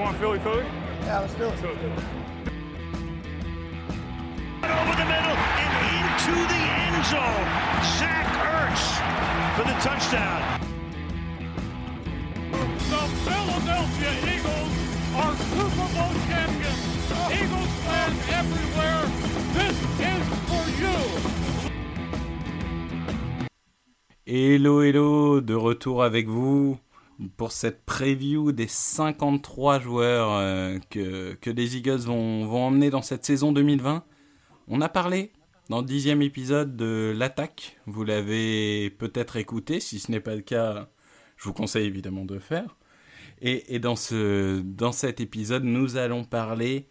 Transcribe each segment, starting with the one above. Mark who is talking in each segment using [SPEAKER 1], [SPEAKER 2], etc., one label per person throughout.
[SPEAKER 1] want Philly Philly?
[SPEAKER 2] Yeah, let's do it.
[SPEAKER 3] Over the middle and into the end zone. Zach Ertz for the touchdown.
[SPEAKER 1] The Philadelphia Eagles are Super Bowl champions. Eagles fans everywhere, this is for you.
[SPEAKER 4] Hello, hello, de retour avec vous pour cette preview des 53 joueurs euh, que, que les Eagles vont, vont emmener dans cette saison 2020. On a parlé dans le dixième épisode de l'attaque. Vous l'avez peut-être écouté. Si ce n'est pas le cas, je vous conseille évidemment de le faire. Et, et dans, ce, dans cet épisode, nous allons parler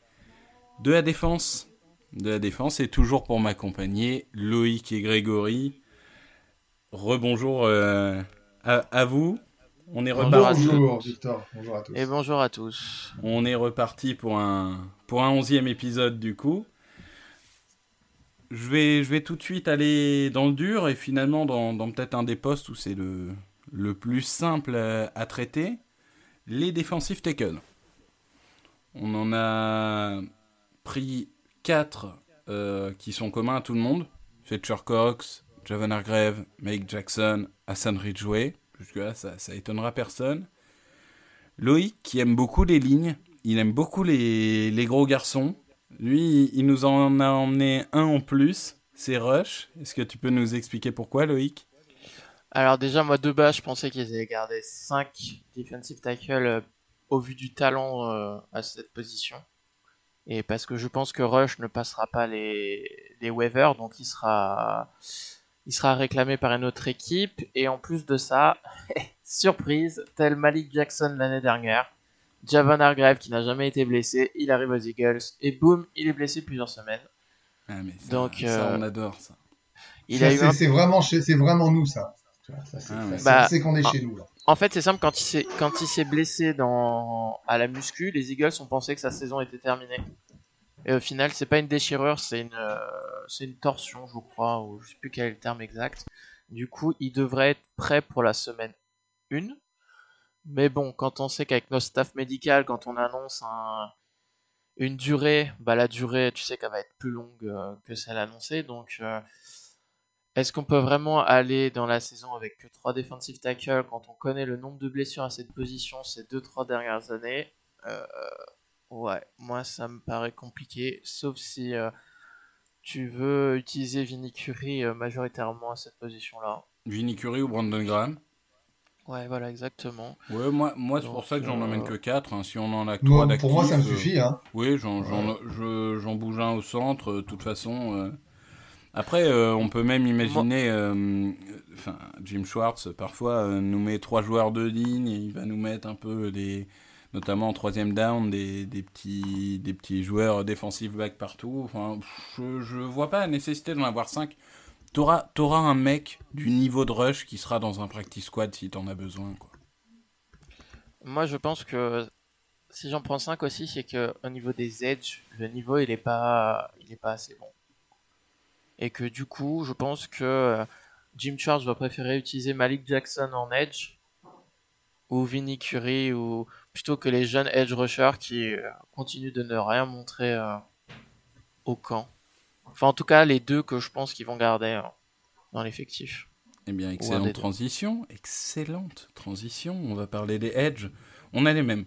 [SPEAKER 4] de la défense. De la défense, et toujours pour m'accompagner, Loïc et Grégory. Rebonjour euh, à, à vous. On est reparti.
[SPEAKER 5] Bonjour Victor, bonjour à tous.
[SPEAKER 6] Et bonjour à tous.
[SPEAKER 4] On est reparti pour un pour un onzième épisode du coup. Je vais je vais tout de suite aller dans le dur et finalement dans, dans peut-être un des postes où c'est le le plus simple à, traiter, les défensifs tackles. On en a pris quatre euh, qui sont communs à tout le monde. Fletcher Cox, Javon Hargrave, Mike Jackson, Hassan Ridgway. Jusque-là, ça, ça étonnera personne. Loïc, qui aime beaucoup les lignes, il aime beaucoup les, gros garçons. Lui, il nous en a emmené un en plus, c'est Rush. Est-ce que tu peux nous expliquer pourquoi, Loïc?
[SPEAKER 6] Alors déjà, moi de base, je pensais qu'ils allaient garder 5 defensive tackles euh, au vu du talent euh, à cette position. Et parce que je pense que Rush ne passera pas les, les waivers, donc il sera, il sera réclamé par une autre équipe. Et en plus de ça, surprise, tel Malik Jackson l'année dernière, Javon Hargrave qui n'a jamais été blessé, il arrive aux Eagles et boum, il est blessé plusieurs semaines.
[SPEAKER 4] ah, mais ça,
[SPEAKER 6] Donc,
[SPEAKER 4] ça,
[SPEAKER 6] euh,
[SPEAKER 4] on adore ça.
[SPEAKER 6] Il
[SPEAKER 5] Ça,
[SPEAKER 6] a eu
[SPEAKER 5] c'est,
[SPEAKER 6] un
[SPEAKER 5] c'est vraiment, chez- c'est vraiment nous ça. C'est,
[SPEAKER 4] Ah ouais.
[SPEAKER 6] Bah,
[SPEAKER 5] c'est qu'on est chez nous. Là.
[SPEAKER 6] En fait, c'est simple, quand il s'est, quand il s'est blessé dans, à la muscu, les Eagles ont pensé que sa saison était terminée. Et au final, c'est pas une déchirure, c'est une, euh, c'est une torsion, je crois, ou je sais plus quel est le terme exact. Du coup, il devrait être prêt pour la semaine 1. Mais bon, quand on sait qu'avec nos staff médical, quand on annonce un, une durée, bah la durée, tu sais qu'elle va être plus longue euh, que celle annoncée. Donc, euh, est-ce qu'on peut vraiment aller dans la saison avec que 3 defensive tackles quand on connaît le nombre de blessures à cette position ces 2-3 dernières années? Ouais, moi ça me paraît compliqué, sauf si euh, tu veux utiliser Vinny Curry euh, majoritairement à cette position-là.
[SPEAKER 4] Vinny Curry ou Brandon Graham?
[SPEAKER 6] Ouais, voilà, exactement.
[SPEAKER 4] Ouais, moi, moi c'est pour ça que j'en
[SPEAKER 6] euh,
[SPEAKER 4] emmène que 4. Si on en a que
[SPEAKER 5] Moi,
[SPEAKER 4] 3
[SPEAKER 5] pour moi, ça me
[SPEAKER 4] euh,
[SPEAKER 5] suffit. Hein.
[SPEAKER 4] Oui, j'en, j'en, je- j'en bouge un au centre, euh, de toute façon. euh. Après, euh, on peut même imaginer, euh, enfin, Jim Schwartz, parfois, euh, nous met trois joueurs de ligne, et il va nous mettre un peu des, notamment en troisième down, des, des petits, des petits joueurs défensifs back partout. Enfin, je, je vois pas la nécessité d'en avoir cinq. T'auras, t'auras un mec du niveau de rush qui sera dans un practice squad si t'en as besoin, quoi.
[SPEAKER 6] Moi je pense que si j'en prends 5 aussi, c'est que au niveau des edges, le niveau il est pas, il est pas assez bon. Et que du coup, je pense que Jim Charles va préférer utiliser Malik Jackson en edge ou Vinny Curry ou plutôt que les jeunes edge rushers qui euh, continuent de ne rien montrer euh, au camp. Enfin, en tout cas, les deux que je pense qu'ils vont garder euh, dans l'effectif.
[SPEAKER 4] Eh bien, excellente transition. Excellente transition. On va parler des Edge. On a les mêmes.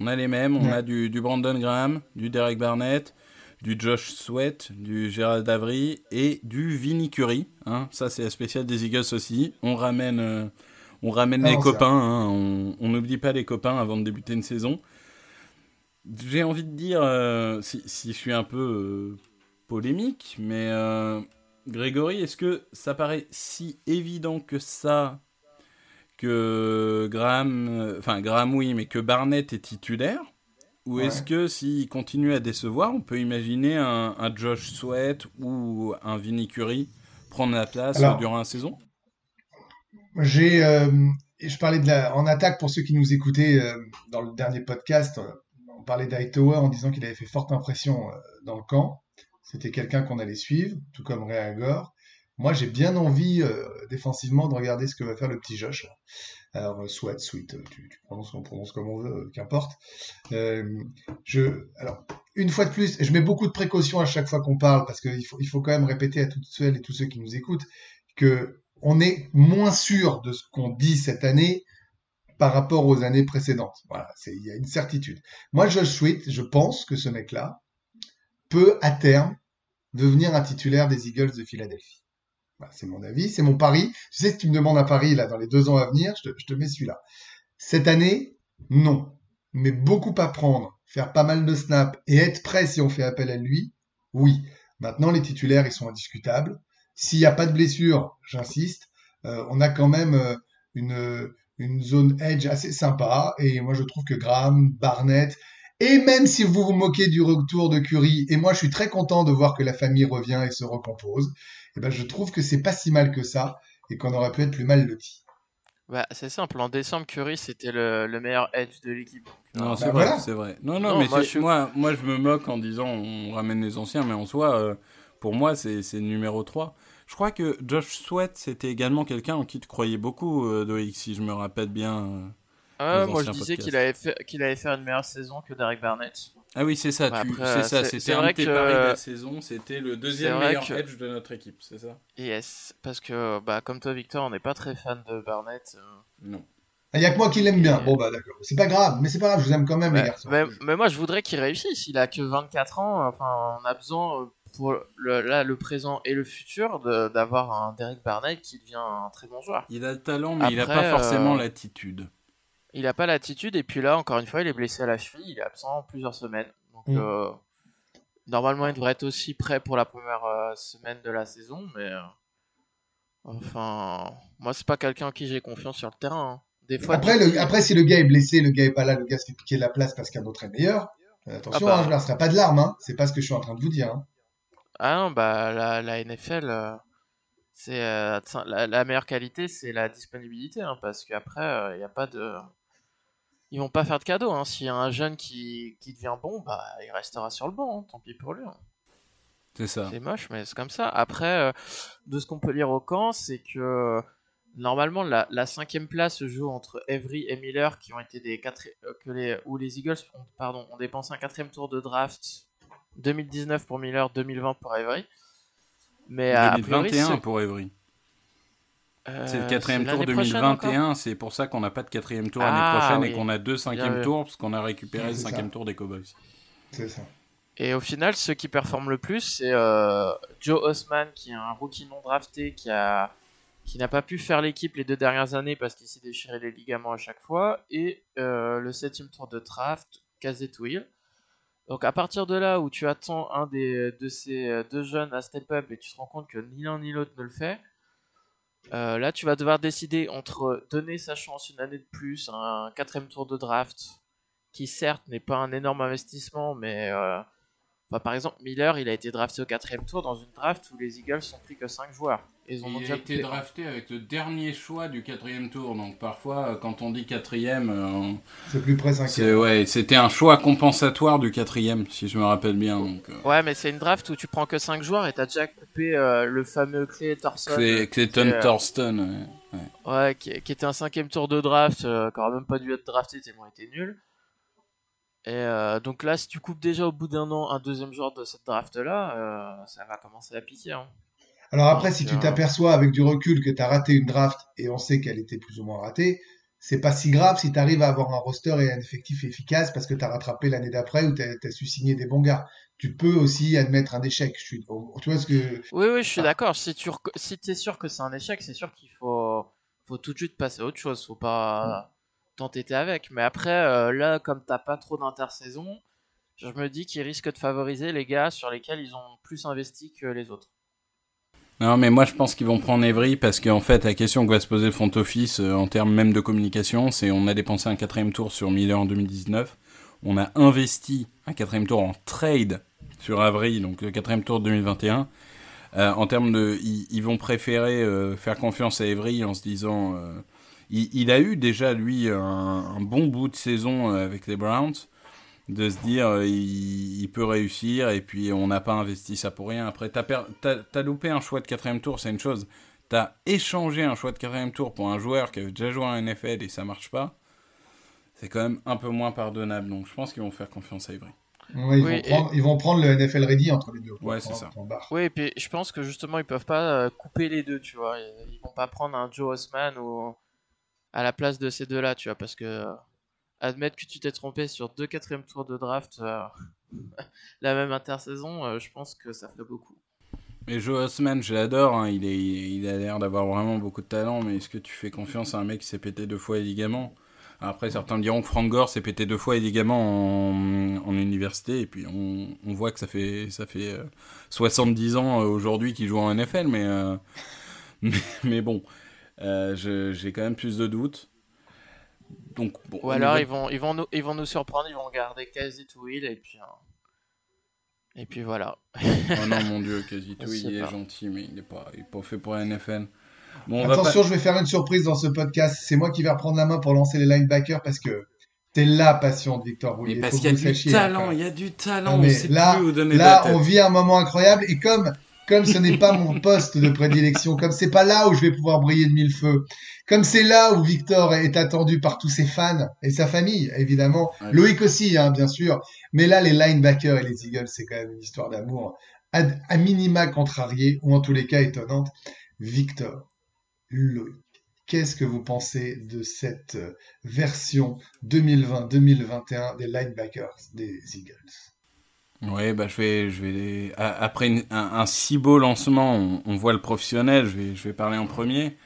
[SPEAKER 4] On a les mêmes. On
[SPEAKER 5] Ouais.
[SPEAKER 4] a du, du Brandon Graham, du Derek Barnett, du Josh Sweat, du Gérald Avery et du Vinny Curry. Hein. Ça, c'est la spéciale des Eagles aussi. On ramène, euh, on ramène
[SPEAKER 5] Ah
[SPEAKER 4] les
[SPEAKER 5] c'est
[SPEAKER 4] copains. hein. On n'oublie pas les copains avant de débuter une saison. J'ai envie de dire, euh, si, si je suis un peu euh, polémique, mais euh, Grégory, est-ce que ça paraît si évident que ça que Graham, enfin Graham oui, mais que Barnett est titulaire? Ou
[SPEAKER 5] Ouais.
[SPEAKER 4] est-ce que s'il continue à décevoir, on peut imaginer un, un Josh Sweat ou un Vinny Curry prendre la place
[SPEAKER 5] Alors-
[SPEAKER 4] durant la saison?
[SPEAKER 5] J'ai, euh, je parlais de la, en attaque pour ceux qui nous écoutaient euh, dans le dernier podcast. euh, on parlait d'Hightower en disant qu'il avait fait forte impression dans le camp. C'était quelqu'un qu'on allait suivre, tout comme Ray Agor. moi j'ai bien envie euh, défensivement de regarder ce que va faire le petit Josh. Là. Alors, Sweat, Sweet, tu, tu prononces, on prononce comme on veut, qu'importe. Euh, je, alors, une fois de plus, je mets beaucoup de précautions à chaque fois qu'on parle, parce qu'il faut, il faut quand même répéter à toutes celles et tous ceux qui nous écoutent que on est moins sûr de ce qu'on dit cette année par rapport aux années précédentes. Voilà, il y a une certitude. Moi, Josh Sweet, je pense que ce mec-là peut, à terme, devenir un titulaire des Eagles de Philadelphie. Voilà, c'est mon avis, c'est mon pari. Tu sais, si tu me demandes un pari là dans les deux ans à venir, je te, je te mets celui-là. Cette année, non. Mais beaucoup à prendre, faire pas mal de snaps et être prêt si on fait appel à lui, oui. Maintenant, les titulaires, ils sont indiscutables. S'il n'y a pas de blessure, j'insiste, euh, on a quand même euh, une, une zone edge assez sympa. Et moi, je trouve que Graham, Barnett, et même si vous vous moquez du retour de Curry, et moi, je suis très content de voir que la famille revient et se recompose, et ben, je trouve que c'est pas si mal que ça et qu'on aurait pu être plus mal loti.
[SPEAKER 6] Bah, c'est simple, en décembre, Curry c'était le, le meilleur edge de l'équipe.
[SPEAKER 4] Non,
[SPEAKER 6] Donc,
[SPEAKER 4] c'est
[SPEAKER 5] bah
[SPEAKER 4] vrai,
[SPEAKER 5] voilà.
[SPEAKER 4] c'est vrai. Non, non,
[SPEAKER 6] Non,
[SPEAKER 4] mais
[SPEAKER 6] moi, je
[SPEAKER 4] moi, je me moque en disant on ramène les anciens, mais en soi, euh, pour moi, c'est numéro 3. Je crois que Josh Sweat, c'était également quelqu'un en qui tu croyais beaucoup, euh, si je me rappelle bien. euh.
[SPEAKER 6] Ah,
[SPEAKER 4] les
[SPEAKER 6] moi je disais qu'il allait, fait- faire une meilleure saison que Derek Barnett.
[SPEAKER 4] Ah oui, c'est ça,
[SPEAKER 6] Ouais,
[SPEAKER 4] tu-
[SPEAKER 6] après,
[SPEAKER 4] c'est ça,
[SPEAKER 6] c'est-
[SPEAKER 4] c'était un
[SPEAKER 6] vrai
[SPEAKER 4] de tes
[SPEAKER 6] que-
[SPEAKER 4] paris de la saison, c'était le deuxième meilleur
[SPEAKER 6] que-
[SPEAKER 4] edge de notre équipe, c'est ça?
[SPEAKER 6] Yes, parce que bah, comme toi Victor, on n'est pas très fan de Barnett. euh.
[SPEAKER 4] Non.
[SPEAKER 5] Il y a que moi qui l'aime bien. Bon, bah, d'accord. C'est pas grave, mais c'est pas grave, je vous aime quand même, les
[SPEAKER 6] Ouais,
[SPEAKER 5] garçons.
[SPEAKER 6] mais, mais moi je voudrais qu'il réussisse, il a que 24 ans, enfin on a besoin euh, pour le, là, le présent et le futur de- d'avoir un Derek Barnett qui devient un très bon joueur.
[SPEAKER 4] Il a le talent, mais il n'a pas forcément
[SPEAKER 6] euh,
[SPEAKER 4] l'attitude.
[SPEAKER 6] Il n'a pas l'attitude et puis là encore une fois il est blessé à la cheville, il est absent plusieurs semaines. Donc
[SPEAKER 5] Mm.
[SPEAKER 6] euh, normalement il devrait être aussi prêt pour la première euh, semaine de la saison, mais euh, enfin moi c'est pas quelqu'un en qui j'ai confiance sur le terrain. hein. Des fois
[SPEAKER 5] Après,
[SPEAKER 6] tu-
[SPEAKER 5] le, après, si le gars est blessé, le gars est pas là, le gars se fait piquer la place parce qu'un autre est meilleur. euh, attention,
[SPEAKER 6] Ah bah.
[SPEAKER 5] hein, je ne serai pas de larmes, hein. C'est pas ce que je suis en train de vous dire. hein.
[SPEAKER 6] Ah non, bah la, la NFL, euh, c'est euh, tiens, la, la meilleure qualité, c'est la disponibilité, hein, parce qu'après, il n'y a pas de. Ils vont pas faire de cadeaux. Hein. S'il y a un jeune qui, qui devient bon, bah il restera sur le banc, hein, tant pis pour lui. hein.
[SPEAKER 4] C'est ça.
[SPEAKER 6] C'est moche, mais c'est comme ça. Après, euh, de ce qu'on peut lire au camp, c'est que euh, normalement la, la cinquième place se joue entre Avery et Miller, qui ont été des quatre, euh, que les où les Eagles ont, pardon, ont dépensé un quatrième tour de draft 2019 pour Miller, 2020 pour Avery. Mais a priori,
[SPEAKER 4] 2021
[SPEAKER 6] ce-
[SPEAKER 4] pour Evry.
[SPEAKER 6] euh,
[SPEAKER 4] C'est le quatrième tour
[SPEAKER 6] l'année prochaine encore
[SPEAKER 4] 2021, c'est pour ça qu'on n'a pas de quatrième tour l'année
[SPEAKER 6] Ah,
[SPEAKER 4] prochaine et qu'on a deux cinquièmes tours, parce qu'on a récupéré le cinquième
[SPEAKER 5] ça.
[SPEAKER 4] tour des Cowboys.
[SPEAKER 5] C'est ça.
[SPEAKER 6] Et au final, ceux qui performent le plus, c'est euh, Joe Osman, qui est un rookie non drafté, qui a qui n'a pas pu faire l'équipe les deux dernières années parce qu'il s'est déchiré les ligaments à chaque fois, et euh, le septième tour de draft, Kazet Will. Donc à partir de là où tu attends un des, de ces euh, deux jeunes à step up et tu te rends compte que ni l'un ni l'autre ne le fait, euh, là tu vas devoir décider entre donner sa chance une année de plus, un quatrième tour de draft, qui certes n'est pas un énorme investissement, mais euh, par exemple Miller il a été drafté au quatrième tour dans une draft où les Eagles sont pris que 5 joueurs. Et ils ont
[SPEAKER 4] Il a été drafté avec le dernier choix du quatrième tour, donc parfois euh, quand on dit quatrième, euh,
[SPEAKER 5] C'est plus près cinquième.
[SPEAKER 4] ouais, c'était un choix compensatoire du quatrième, si je me rappelle bien. Donc, euh,
[SPEAKER 6] Ouais, mais c'est une draft où tu prends que 5 joueurs et t'as déjà coupé euh, le fameux Clay Thorson.
[SPEAKER 4] Clay- Clayton
[SPEAKER 6] c'est, euh,
[SPEAKER 4] Thorston. ouais.
[SPEAKER 6] Ouais, qui, qui était un cinquième tour de draft, euh, qui aurait même pas dû être drafté tellement il était nul. Et euh, donc là, si tu coupes déjà au bout d'un an un deuxième joueur de cette draft-là, euh, ça va commencer à piquer. Hein.
[SPEAKER 5] Alors après,
[SPEAKER 6] Donc,
[SPEAKER 5] si tu t'aperçois avec du recul que tu as raté une draft et on sait qu'elle était plus ou moins ratée, c'est pas si grave si tu arrives à avoir un roster et un effectif efficace parce que tu as rattrapé l'année d'après ou tu as, su signer des bons gars. Tu peux aussi admettre un échec. Je suis, tu vois ce que.
[SPEAKER 6] Oui, oui, je suis
[SPEAKER 5] Ah.
[SPEAKER 6] d'accord. Si tu rec- si es sûr que c'est un échec, c'est sûr qu'il faut, faut tout de suite passer à autre chose. Faut pas t'entêter avec. Mais après, euh, là, comme t'as pas trop d'intersaison, je me dis qu'ils risquent de favoriser les gars sur lesquels ils ont plus investi que les autres.
[SPEAKER 4] Non, mais moi je pense qu'ils vont prendre Evry parce qu'en fait, la question que va se poser le front office euh, en termes même de communication, c'est on a dépensé un quatrième tour sur Miller en 2019, on a investi un quatrième tour en trade sur Avery, donc le quatrième tour de 2021. Euh, en termes de, ils, vont préférer euh, faire confiance à Evry en se disant, euh, il, il a eu déjà lui un, un bon bout de saison euh, avec les Browns. De se dire euh, il, il peut réussir et puis on n'a pas investi ça pour rien. Après, t'as per- t'as- t'as loupé un choix de quatrième tour, c'est une chose. T'as échangé un choix de quatrième tour pour un joueur qui avait déjà joué en NFL et ça marche pas. C'est quand même un peu moins pardonnable. Donc je pense qu'ils vont faire confiance à Ivry.
[SPEAKER 5] Ouais, ils,
[SPEAKER 6] Oui,
[SPEAKER 5] vont
[SPEAKER 6] et-
[SPEAKER 5] prendre, ils vont prendre le NFL Ready entre les deux.
[SPEAKER 4] Ouais, c'est ça.
[SPEAKER 6] Oui, et puis je pense que justement ils peuvent pas euh, couper les deux, tu vois. Ils ils vont pas prendre un Joe Osman ou à la place de ces deux-là, tu vois, parce que admettre que tu t'es trompé sur deux quatrièmes tours de draft euh, la même intersaison, euh, je pense que ça ferait beaucoup.
[SPEAKER 4] Mais Joe Osman, je l'adore, hein, il, a l'air d'avoir vraiment beaucoup de talent, mais est-ce que tu fais confiance à un mec qui s'est pété deux fois les ligaments? Après, certains me diront que Frank Gore s'est pété deux fois les ligaments en, université, et puis on, voit que ça fait, ça fait euh, 70 ans euh, aujourd'hui qu'il joue en NFL, mais, bon, j'ai quand même plus de doutes. Donc, bon,
[SPEAKER 6] Ou alors
[SPEAKER 4] niveau-
[SPEAKER 6] ils vont, ils vont nous, ils vont nous surprendre, ils vont garder quasi tout Will et puis euh, et puis voilà.
[SPEAKER 4] Oh non, mon dieu, quasi tout, il est
[SPEAKER 6] pas.
[SPEAKER 4] gentil, mais il n'est pas, il est pas fait pour la NFL. Bon, on va
[SPEAKER 5] Attention, je vais faire une surprise dans ce podcast. C'est moi qui vais reprendre la main pour lancer les linebackers parce que t'es la passion de Victor
[SPEAKER 4] pas...
[SPEAKER 5] Bouillet.
[SPEAKER 4] Mais parce
[SPEAKER 5] Faut
[SPEAKER 4] qu'il y a
[SPEAKER 5] que vous
[SPEAKER 4] du talent,
[SPEAKER 5] hein,
[SPEAKER 4] il y a du talent,
[SPEAKER 5] là-
[SPEAKER 4] plus où donner
[SPEAKER 5] Là, on vit un moment incroyable et comme comme ce n'est pas mon poste de prédilection, comme c'est pas là où je vais pouvoir briller de mille feux, comme c'est là où Victor est attendu par tous ses fans et sa famille, évidemment,
[SPEAKER 4] Ouais.
[SPEAKER 5] Loïc aussi, hein, bien sûr, mais là, les linebackers et les Eagles, c'est quand même une histoire d'amour à, minima contrariée ou en tous les cas étonnante. Victor, Loïc, qu'est-ce que vous pensez de cette version 2020-2021 des linebackers des Eagles?
[SPEAKER 4] Ouais, bah je vais, je vais après un, si beau lancement, on, voit le professionnel. Je vais, je vais parler en premier,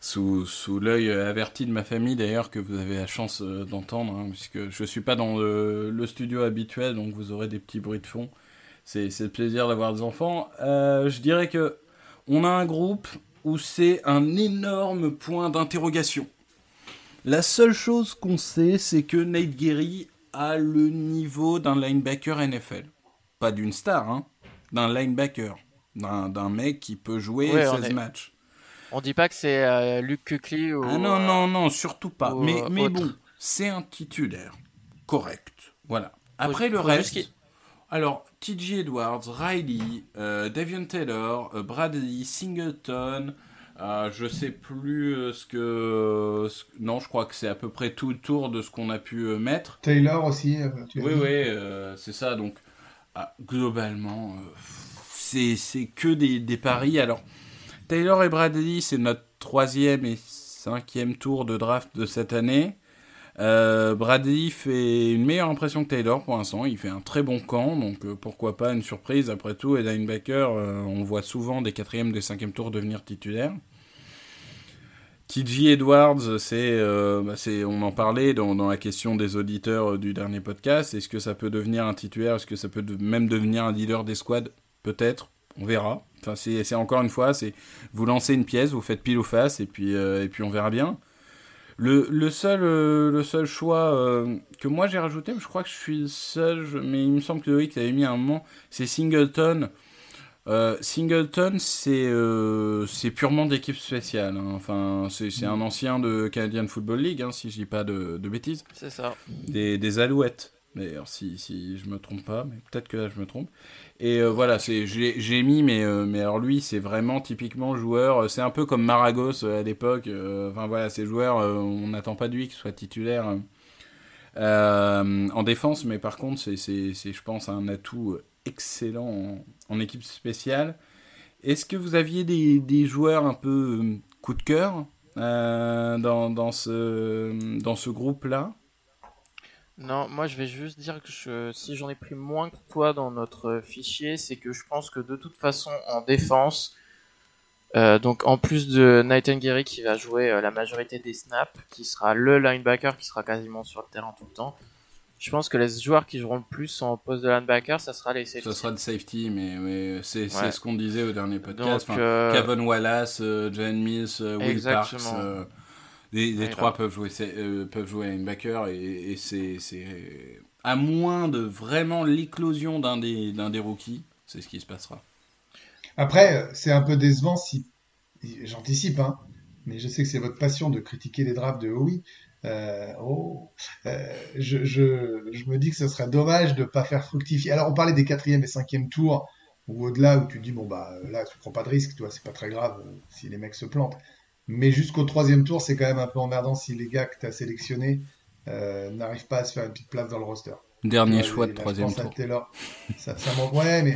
[SPEAKER 4] sous, sous l'œil averti de ma famille d'ailleurs que vous avez la chance euh, d'entendre, hein, puisque je suis pas dans le, studio habituel, donc vous aurez des petits bruits de fond. C'est, c'est le plaisir d'avoir des enfants. Euh, je dirais que on a un groupe où c'est un énorme point d'interrogation. La seule chose qu'on sait, c'est que Nate Gehry a le niveau d'un linebacker NFL. Pas d'une star, hein, d'un linebacker. D'un, d'un mec qui peut jouer
[SPEAKER 6] Ouais, on
[SPEAKER 4] 16
[SPEAKER 6] est-
[SPEAKER 4] matchs.
[SPEAKER 6] On dit pas que c'est euh, Luke Kuechly ou
[SPEAKER 4] Ah non, non, non, surtout pas. mais mais
[SPEAKER 6] autre.
[SPEAKER 4] bon, c'est un titulaire. Correct. Voilà. Après le reste. Alors, TJ Edwards, Riley, euh, Davion Taylor, euh, Bradley, Singleton. Euh, je sais plus euh, ce que. ce- Non, je crois que c'est à peu près tout le tour de ce qu'on a pu euh, mettre.
[SPEAKER 5] Taylor aussi, euh, tu
[SPEAKER 4] Oui, oui, euh, c'est ça. Donc, ah, globalement, c'est c'est que des, des paris. Alors, Taylor et Bradley, c'est notre troisième et cinquième tour de draft de cette année. Euh, Bradley fait une meilleure impression que Taylor pour l'instant. Il fait un très bon camp, donc euh, pourquoi pas une surprise. Après tout, et linebacker, euh, on voit souvent des quatrièmes, des cinquièmes tours devenir titulaires. TJ Edwards, c'est, bah, c'est, on en parlait dans, la question des auditeurs du dernier podcast. Est-ce que ça peut devenir un titulaire? Est-ce que ça peut même devenir un leader des squads? Peut-être, on verra. Enfin, c'est, encore une fois, c'est vous lancez une pièce, vous faites pile ou face, et puis, et puis on verra bien. Le, le seul, euh, le seul choix euh, que moi j'ai rajouté, mais je crois que je suis le seul, je- mais il me semble que Loïc l'avait mis à un moment, c'est Singleton. Euh, Singleton, c'est purement d'équipe spéciale. hein. Enfin, c'est c'est un ancien de Canadian Football League, hein, si je dis pas de, de bêtises.
[SPEAKER 6] C'est ça.
[SPEAKER 4] Des, des Alouettes. D'ailleurs, si, si je me trompe pas, mais peut-être que là je me trompe. Et euh, voilà, c'est j'ai mis, mais, euh, mais alors lui, c'est vraiment typiquement joueur. euh, C'est un peu comme Maragos à l'époque. Enfin voilà, ces joueurs, on n'attend pas de lui qu'il soit titulaire en défense, mais par contre, c'est, je pense, un atout excellent en, en équipe spéciale. Est-ce que vous aviez des, des joueurs un peu coup de cœur dans, dans ce, dans ce groupe-là?
[SPEAKER 6] Non, moi je vais juste dire que je, si j'en ai pris moins que toi dans notre fichier, c'est que je pense que de toute façon en défense, euh, donc en plus de Nightingale qui va jouer euh, la majorité des snaps, qui sera le linebacker qui sera quasiment sur le terrain tout le temps, je pense que les joueurs qui joueront le plus en poste de linebacker, ça sera les safety.
[SPEAKER 4] Ça sera de safety, mais, mais c'est,
[SPEAKER 6] Ouais.
[SPEAKER 4] ce qu'on disait au dernier podcast.
[SPEAKER 6] Donc,
[SPEAKER 4] Enfin,
[SPEAKER 6] euh,
[SPEAKER 4] Kevin Wallace, Jalen Mills, Will Parks, les, les
[SPEAKER 6] Ouais,
[SPEAKER 4] trois
[SPEAKER 6] là.
[SPEAKER 4] peuvent jouer, euh, peuvent jouer linebacker et, et c'est, c'est à moins de vraiment l'éclosion d'un des, d'un des rookies, c'est ce qui se passera.
[SPEAKER 5] Après, euh, c'est un peu décevant si, j'anticipe, hein, mais je sais que c'est votre passion de critiquer les drafts de Howie. Euh, oh, euh, je, je, je, me dis que ce serait dommage de ne pas faire fructifier. Alors, on parlait des quatrième et cinquième tours, ou au-delà, où tu dis, bon, bah là, tu prends pas de risque, toi, c'est pas très grave euh, si les mecs se plantent. Mais jusqu'au troisième tour, c'est quand même un peu emmerdant si les gars que tu as sélectionnés euh, n'arrivent pas à se faire une petite place dans le roster.
[SPEAKER 4] Dernier choix de troisième tour.
[SPEAKER 5] ça. Ouais, mais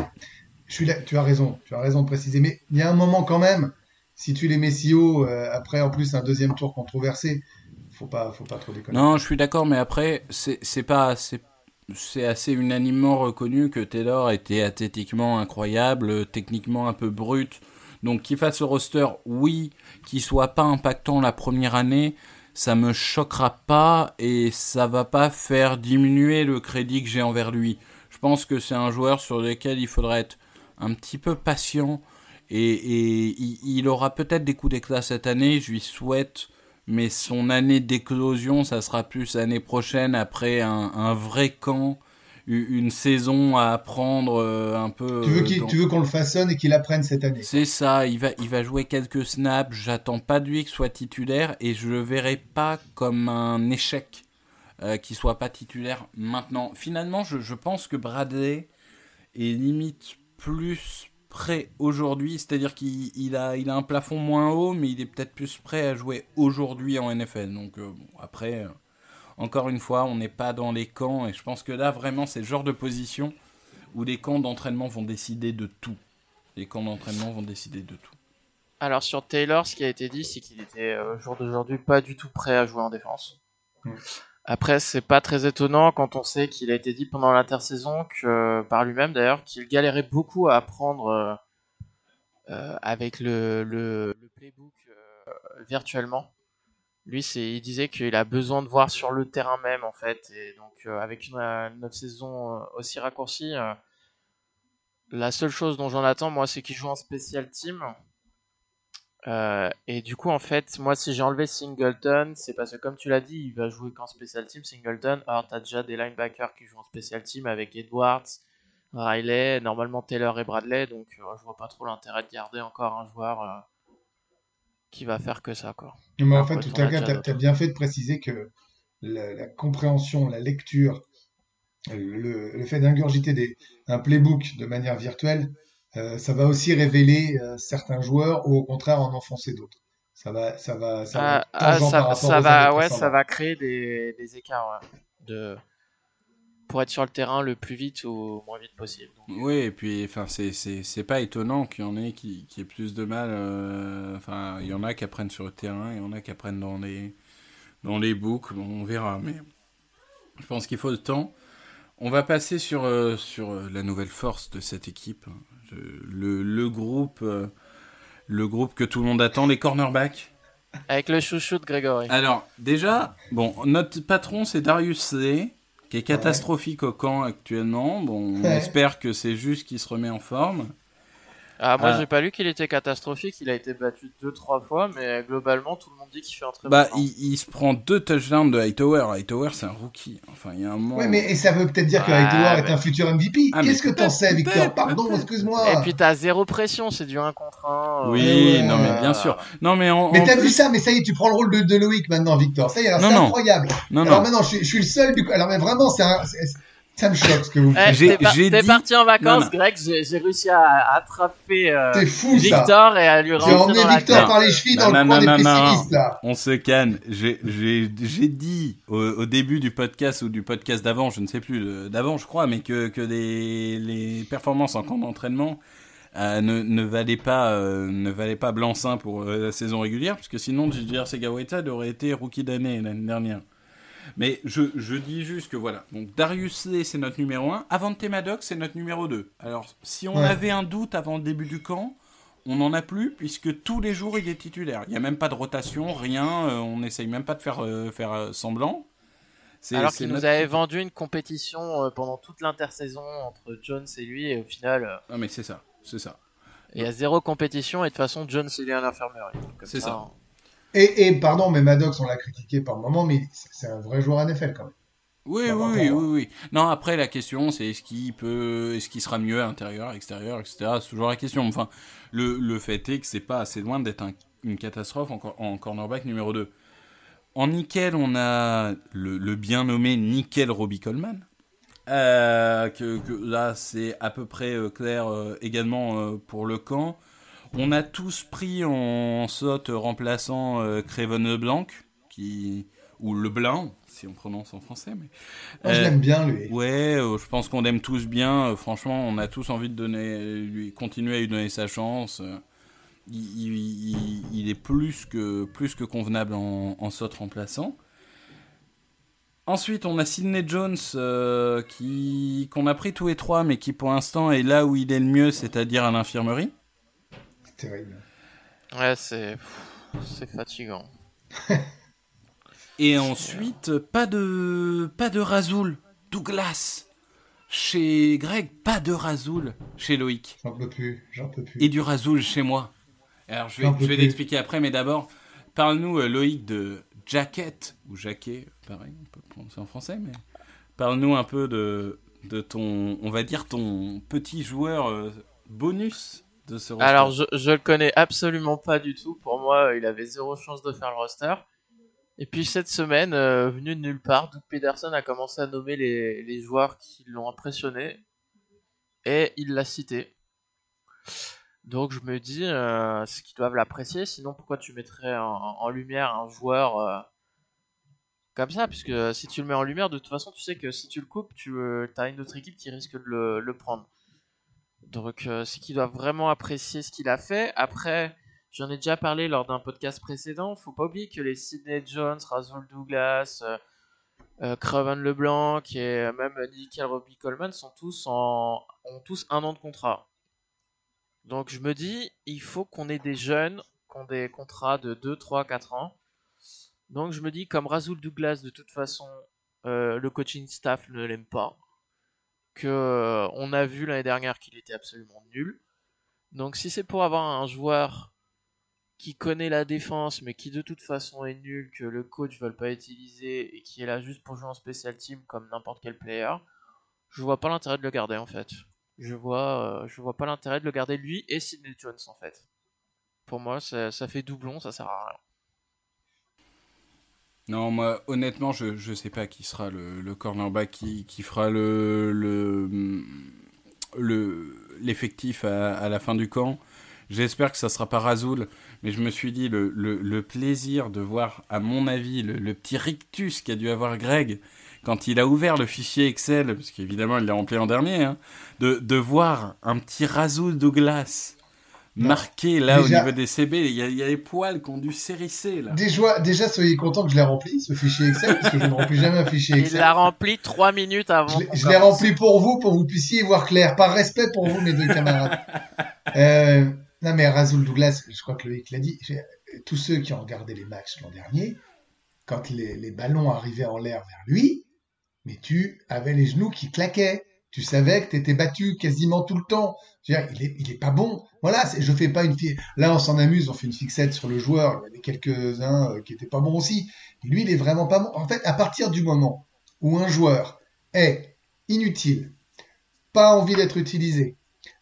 [SPEAKER 5] je suis là, tu as raison, tu as raison de préciser. Mais il y a un moment quand même, si tu les mets si haut, euh, après en plus un deuxième tour controversé, faut pas, faut pas trop déconner.
[SPEAKER 4] Non, je suis d'accord, mais après, c'est pas, c'est assez unanimement reconnu que Taylor était athlétiquement incroyable, techniquement un peu brut. Donc qu'il fasse ce roster, oui, qu'il soit pas impactant la première année, ça me choquera pas et ça va pas faire diminuer le crédit que j'ai envers lui. Je pense que c'est un joueur sur lequel il faudrait être un petit peu patient et, il, aura peut-être des coups d'éclat cette année, je lui souhaite, mais son année d'éclosion, ça sera plus l'année prochaine après un vrai camp une saison à apprendre euh, un peu.
[SPEAKER 5] Tu veux, tu veux qu'on le façonne et qu'il apprenne cette année.
[SPEAKER 4] C'est ça, il va, il va jouer quelques snaps, j'attends pas de lui qu'il soit titulaire et je le verrai pas comme un échec euh, qu'il soit pas titulaire maintenant. Finalement, je, je pense que Bradley est limite plus prêt aujourd'hui, c'est-à-dire qu'il il a, il a un plafond moins haut, mais il est peut-être plus prêt à jouer aujourd'hui en NFL. Donc euh, bon, après encore une fois, on n'est pas dans les camps, et je pense que là, vraiment, c'est le genre de position où les camps d'entraînement vont décider de tout. Les camps d'entraînement vont décider de tout.
[SPEAKER 6] Alors sur Taylor, ce qui a été dit, c'est qu'il était euh, au jour d'aujourd'hui pas du tout prêt à jouer en défense. Mm. Après, c'est pas très étonnant quand on sait qu'il a été dit pendant l'intersaison que par lui-même d'ailleurs qu'il galérait beaucoup à apprendre euh, euh, avec le, le, le playbook virtuellement. Lui, il disait qu'il a besoin de voir sur le terrain même, en fait. Et donc, euh, avec une, notre saison euh, aussi raccourcie, euh, la seule chose dont j'en attends, moi, c'est qu'il joue en spécial team. et du coup, en fait, moi, si j'ai enlevé Singleton, c'est parce que, comme tu l'as dit, il va jouer qu'en spécial team, Singleton. Alors, t'as déjà des linebackers qui jouent en spécial team avec Edwards, Riley, normalement Taylor et Bradley. Donc, je vois pas trop l'intérêt de garder encore un joueur qui va faire que ça. Quoi.
[SPEAKER 5] Mais en fait, tout à l'heure, tu as, bien fait de préciser que la, compréhension, la lecture, le, fait d'ingurgiter un playbook de manière virtuelle, euh, ça va aussi révéler euh, certains joueurs ou au contraire en enfoncer d'autres. Ça va, ça va, ça va,
[SPEAKER 6] ah, ah, ça, va, ouais, ça va créer des, des écarts de pour être sur le terrain le plus vite ou moins vite possible.
[SPEAKER 4] Oui, et puis enfin c'est pas étonnant qu'il y en ait qui, qui aient plus de mal. Euh, enfin, il y en a qui apprennent sur le terrain, il y en a qui apprennent dans les dans les books. on verra, mais je pense qu'il faut le temps. On va passer sur euh, sur euh, la nouvelle force de cette équipe, le, le groupe le groupe que tout le monde attend, les cornerbacks.
[SPEAKER 6] Avec le chouchou de Grégory.
[SPEAKER 4] Alors, déjà, bon, notre patron, c'est Darius C qui est catastrophique au camp actuellement. Bon, on espère que c'est juste qu'il se remet en forme.
[SPEAKER 6] Ah, moi, ah. j'ai pas lu qu'il était catastrophique. Il a été battu deux, trois fois, mais globalement, tout le monde dit qu'il fait un très
[SPEAKER 4] bah, bon. Il, il, se prend deux touchdowns de Hightower. Hightower, c'est un rookie. Enfin, il y a un moment.
[SPEAKER 5] Ouais, mais et ça veut peut-être dire que Hightower est un futur MVP. Ah, Qu'est-ce que t'en sais, Victor Pardon, excuse-moi.
[SPEAKER 6] Et puis, t'as zéro pression. C'est du 1 contre 1.
[SPEAKER 4] Oui, non, mais bien sûr. Non, mais
[SPEAKER 5] Mais t'as vu ça, mais ça y est, tu prends le rôle de, de Loïc maintenant, Victor. Ça y est, c'est incroyable. Non, alors maintenant, je, je, suis le seul du Alors, mais vraiment, c'est un. Ça me choque ce que vous
[SPEAKER 6] faites. Eh, t'es parti en vacances, Greg, j'ai réussi à attraper euh, Victor et à lui rentrer
[SPEAKER 5] emmené
[SPEAKER 6] dans
[SPEAKER 5] Victor par les chevilles dans le coin des pessimistes, là.
[SPEAKER 4] On se calme. J'ai dit au, début du podcast ou du podcast d'avant, je ne sais plus, euh, d'avant je crois, mais que, que les, les performances en camp d'entraînement euh, ne, ne valaient pas, euh, ne valaient pas blanc-seing pour la saison régulière, parce que sinon, J.J. Sega aurait été rookie d'année l'année dernière. Mais je, je, dis juste que voilà. Donc Darius Lee, c'est notre numéro 1. Avante Maddox, c'est notre numéro 2. Alors, si on avait un doute avant le début du camp, on n'en a plus, puisque tous les jours, il est titulaire. Il n'y a même pas de rotation, rien. Euh, on n'essaye même pas de faire, euh, faire euh, semblant.
[SPEAKER 6] Alors qu'il nous avait vendu une compétition pendant toute l'intersaison entre Jones et lui, et au final.
[SPEAKER 4] Ah, mais c'est ça, c'est ça.
[SPEAKER 6] Il y a zéro compétition, et de toute façon, Jones, il est à l'infirmerie.
[SPEAKER 4] C'est ça. Hein.
[SPEAKER 5] Et, pardon, mais Maddox, on l'a critiqué par moment, mais c'est un vrai joueur NFL quand même.
[SPEAKER 4] Oui, oui, oui, oui, Non, après, la question, c'est est-ce qu'il peut, est-ce qu'il sera mieux à l'intérieur, extérieur, etc. C'est toujours la question. Enfin, le, le fait est que c'est pas assez loin d'être une catastrophe en, en, cornerback numéro 2. en nickel, on a le, le bien nommé nickel Robbie Coleman. Euh, que, que là, c'est à peu près euh, clair euh, également euh, pour le camp. On a tous pris en saute remplaçant euh, Craven Leblanc, qui, ou Leblanc, si on prononce en français. Mais,
[SPEAKER 5] Moi, je
[SPEAKER 4] Euh,
[SPEAKER 5] l'aime bien, lui.
[SPEAKER 4] Ouais, euh, je pense qu'on l'aime tous bien. Euh, franchement, on a tous envie de donner, lui continuer à lui donner sa chance. Il, il- il- il est plus que, plus que convenable en, en saute remplaçant. Ensuite, on a Sidney Jones qui qu'on a pris tous les trois, mais qui pour l'instant est là où il est le mieux, c'est-à-dire à l'infirmerie.
[SPEAKER 5] C'est terrible.
[SPEAKER 6] Ouais, c'est c'est fatigant.
[SPEAKER 4] Et ensuite, pas de pas de Razoul, Douglas chez Greg, pas de Razoul chez Loïc.
[SPEAKER 5] J'en peux plus, j'en peux plus.
[SPEAKER 4] et du rasoul chez moi. Alors je vais, je vais
[SPEAKER 5] plus.
[SPEAKER 4] l'expliquer après, mais d'abord, parle-nous euh, Loïc de Jacket, ou Jaquet, pareil, on peut prononcer en français, mais parle-nous un peu de, de ton, on va dire ton petit joueur euh, bonus
[SPEAKER 6] Alors, je, le connais absolument pas du tout. Pour moi, il avait zéro chance de faire le roster. Et puis cette semaine, euh, venu de nulle part, Doug Pederson a commencé à nommer les, joueurs qui l'ont impressionné. Et il l'a cité. Donc je me dis, euh, qu'ils doivent l'apprécier. Sinon, pourquoi tu mettrais en, lumière un joueur euh, comme ça? Puisque euh, si tu le mets en lumière, de toute façon, tu sais que si tu le coupes, tu as une autre équipe qui risque de le prendre. Donc euh, c'est qu'ils doivent vraiment apprécier ce qu'il a fait. Après, j'en ai déjà parlé lors d'un podcast précédent. Faut pas oublier que les Sidney Jones, Razul Douglas, euh, euh, Craven LeBlanc et même Nickel Robbie Coleman sont tous en ont tous un an de contrat. Donc je me dis, il faut qu'on ait des jeunes qui ont des contrats de 2, 3, 4 ans. Donc je me dis, comme Razul Douglas, de toute façon, euh, le coaching staff ne l'aime pas. Euh, on a vu l'année dernière qu'il était absolument nul. Donc si c'est pour avoir un joueur qui connaît la défense mais qui de toute façon est nul, que le coach ne veut pas utiliser et qui est là juste pour jouer en special team comme n'importe quel player, je vois pas l'intérêt de le garder en fait. Je vois, euh, vois pas l'intérêt de le garder lui et Sidney Jones en fait. Pour moi, ça, ça fait doublon, ça sert à rien.
[SPEAKER 4] Non, moi, honnêtement, je ne sais pas qui sera le, le cornerback qui, qui fera le le le- l'effectif à, la fin du camp. J'espère que ça sera pas Razoul, mais je me suis dit le, le, le plaisir de voir, à mon avis, le, petit rictus qu'a dû avoir Greg quand il a ouvert le fichier Excel, parce qu'évidemment il l'a rempli en dernier, hein, de, de voir un petit Razoul Douglas. Marqué là
[SPEAKER 5] Déjà-
[SPEAKER 4] au niveau des CB. Il y, a, il y a les poils qui ont dû s'hérisser là.
[SPEAKER 5] Déjà, déjà, soyez content que je l'ai rempli, ce fichier Excel, parce que je ne remplis jamais un fichier
[SPEAKER 6] Il
[SPEAKER 5] Excel.
[SPEAKER 6] l'a rempli 3 minutes avant.
[SPEAKER 5] Je l'ai- rempli pour vous, pour que vous puissiez y voir clair. Par respect pour vous, mes deux camarades. Euh, non, mais Razul Douglas, je crois que Loïc l'a dit. Tous ceux qui ont regardé les matchs l'an dernier, quand les, les ballons arrivaient en l'air vers lui, mais tu avais les genoux qui claquaient. Tu savais que tu étais battu quasiment tout le temps. Je veux dire, il est, il est pas bon. Voilà, c'est- je fais pas une fi- Là, on s'en amuse, on fait une fixette sur le joueur. Il y avait quelques-uns euh, qui étaient pas bons aussi. Lui, il est vraiment pas bon. En fait, à partir du moment où un joueur est inutile, pas envie d'être utilisé,